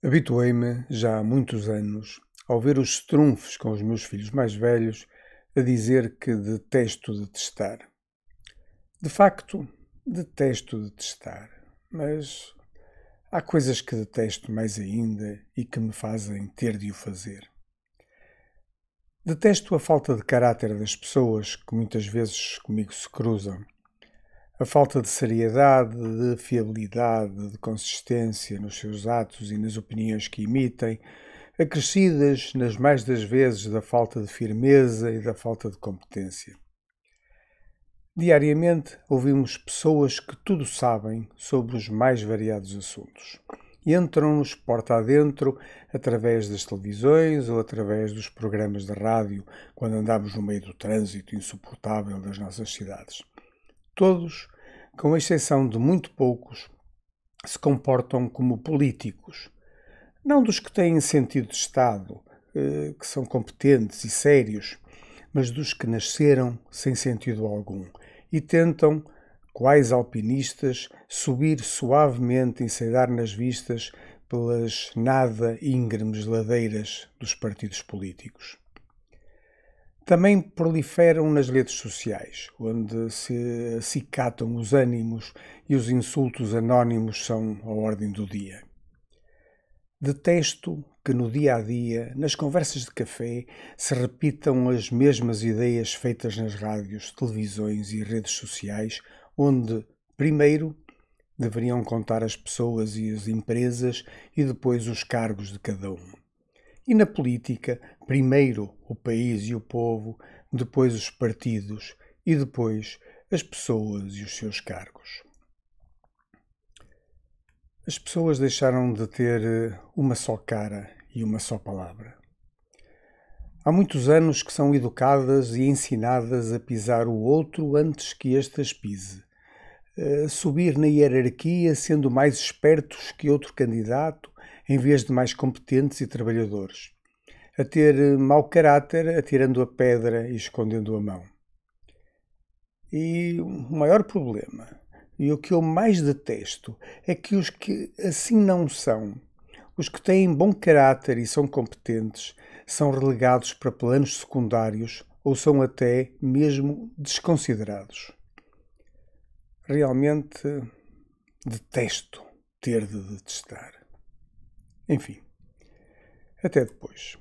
Habituei-me, já há muitos anos, ao ver os trunfos com os meus filhos mais velhos, a dizer que detesto detestar. De facto, detesto detestar, mas há coisas que detesto mais ainda e que me fazem ter de o fazer. Detesto a falta de caráter das pessoas que muitas vezes comigo se cruzam a falta de seriedade, de fiabilidade, de consistência nos seus atos e nas opiniões que emitem, acrescidas nas mais das vezes da falta de firmeza e da falta de competência. Diariamente ouvimos pessoas que tudo sabem sobre os mais variados assuntos. Entram-nos porta adentro através das televisões ou através dos programas de rádio quando andamos no meio do trânsito insuportável das nossas cidades. Todos, com exceção de muito poucos, se comportam como políticos. Não dos que têm sentido de Estado, eh, que são competentes e sérios, mas dos que nasceram sem sentido algum e tentam, quais alpinistas, subir suavemente e sair nas vistas pelas nada íngremes ladeiras dos partidos políticos. Também proliferam nas redes sociais, onde se acicatam os ânimos e os insultos anónimos são a ordem do dia. Detesto que no dia a dia, nas conversas de café, se repitam as mesmas ideias feitas nas rádios, televisões e redes sociais, onde, primeiro, deveriam contar as pessoas e as empresas e depois os cargos de cada um. E na política, primeiro o país e o povo, depois os partidos e depois as pessoas e os seus cargos. As pessoas deixaram de ter eh, uma só cara e uma só palavra. Há muitos anos que são educadas e ensinadas a pisar o outro antes que este as pise, a subir na hierarquia sendo mais espertos que outro candidato em vez de mais competentes e trabalhadores, a ter mau caráter, atirando a pedra e escondendo a mão. E o maior problema, e o que eu mais detesto, é que os que assim não são, os que têm bom caráter e são competentes, são relegados para planos secundários ou são até mesmo desconsiderados. Realmente detesto ter de detestar. Enfim, até depois.